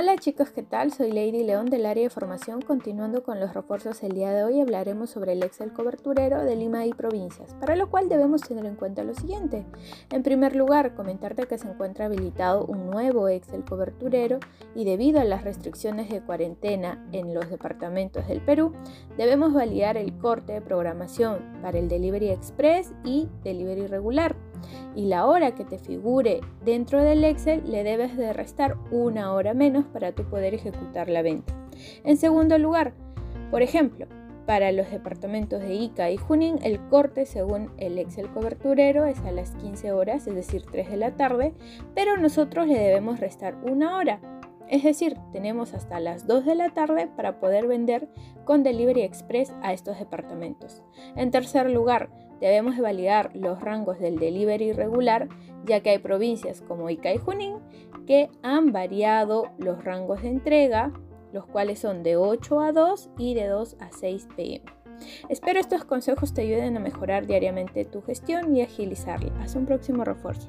Hola chicos, ¿qué tal? Soy Lady León del área de formación. Continuando con los refuerzos el día de hoy hablaremos sobre el Excel coberturero de Lima y provincias, para lo cual debemos tener en cuenta lo siguiente. En primer lugar, comentarte que se encuentra habilitado un nuevo Excel coberturero y debido a las restricciones de cuarentena en los departamentos del Perú, debemos validar el corte de programación para el Delivery Express y Delivery regular y la hora que te figure dentro del Excel le debes de restar una hora menos para tu poder ejecutar la venta. En segundo lugar, por ejemplo, para los departamentos de Ica y Junín, el corte según el Excel coberturero es a las 15 horas, es decir, 3 de la tarde, pero nosotros le debemos restar una hora. Es decir, tenemos hasta las 2 de la tarde para poder vender con Delivery Express a estos departamentos. En tercer lugar, debemos validar los rangos del delivery regular, ya que hay provincias como Ica y Junín que han variado los rangos de entrega, los cuales son de 8 a 2 y de 2 a 6 pm. Espero estos consejos te ayuden a mejorar diariamente tu gestión y agilizarla. Hasta un próximo refuerzo.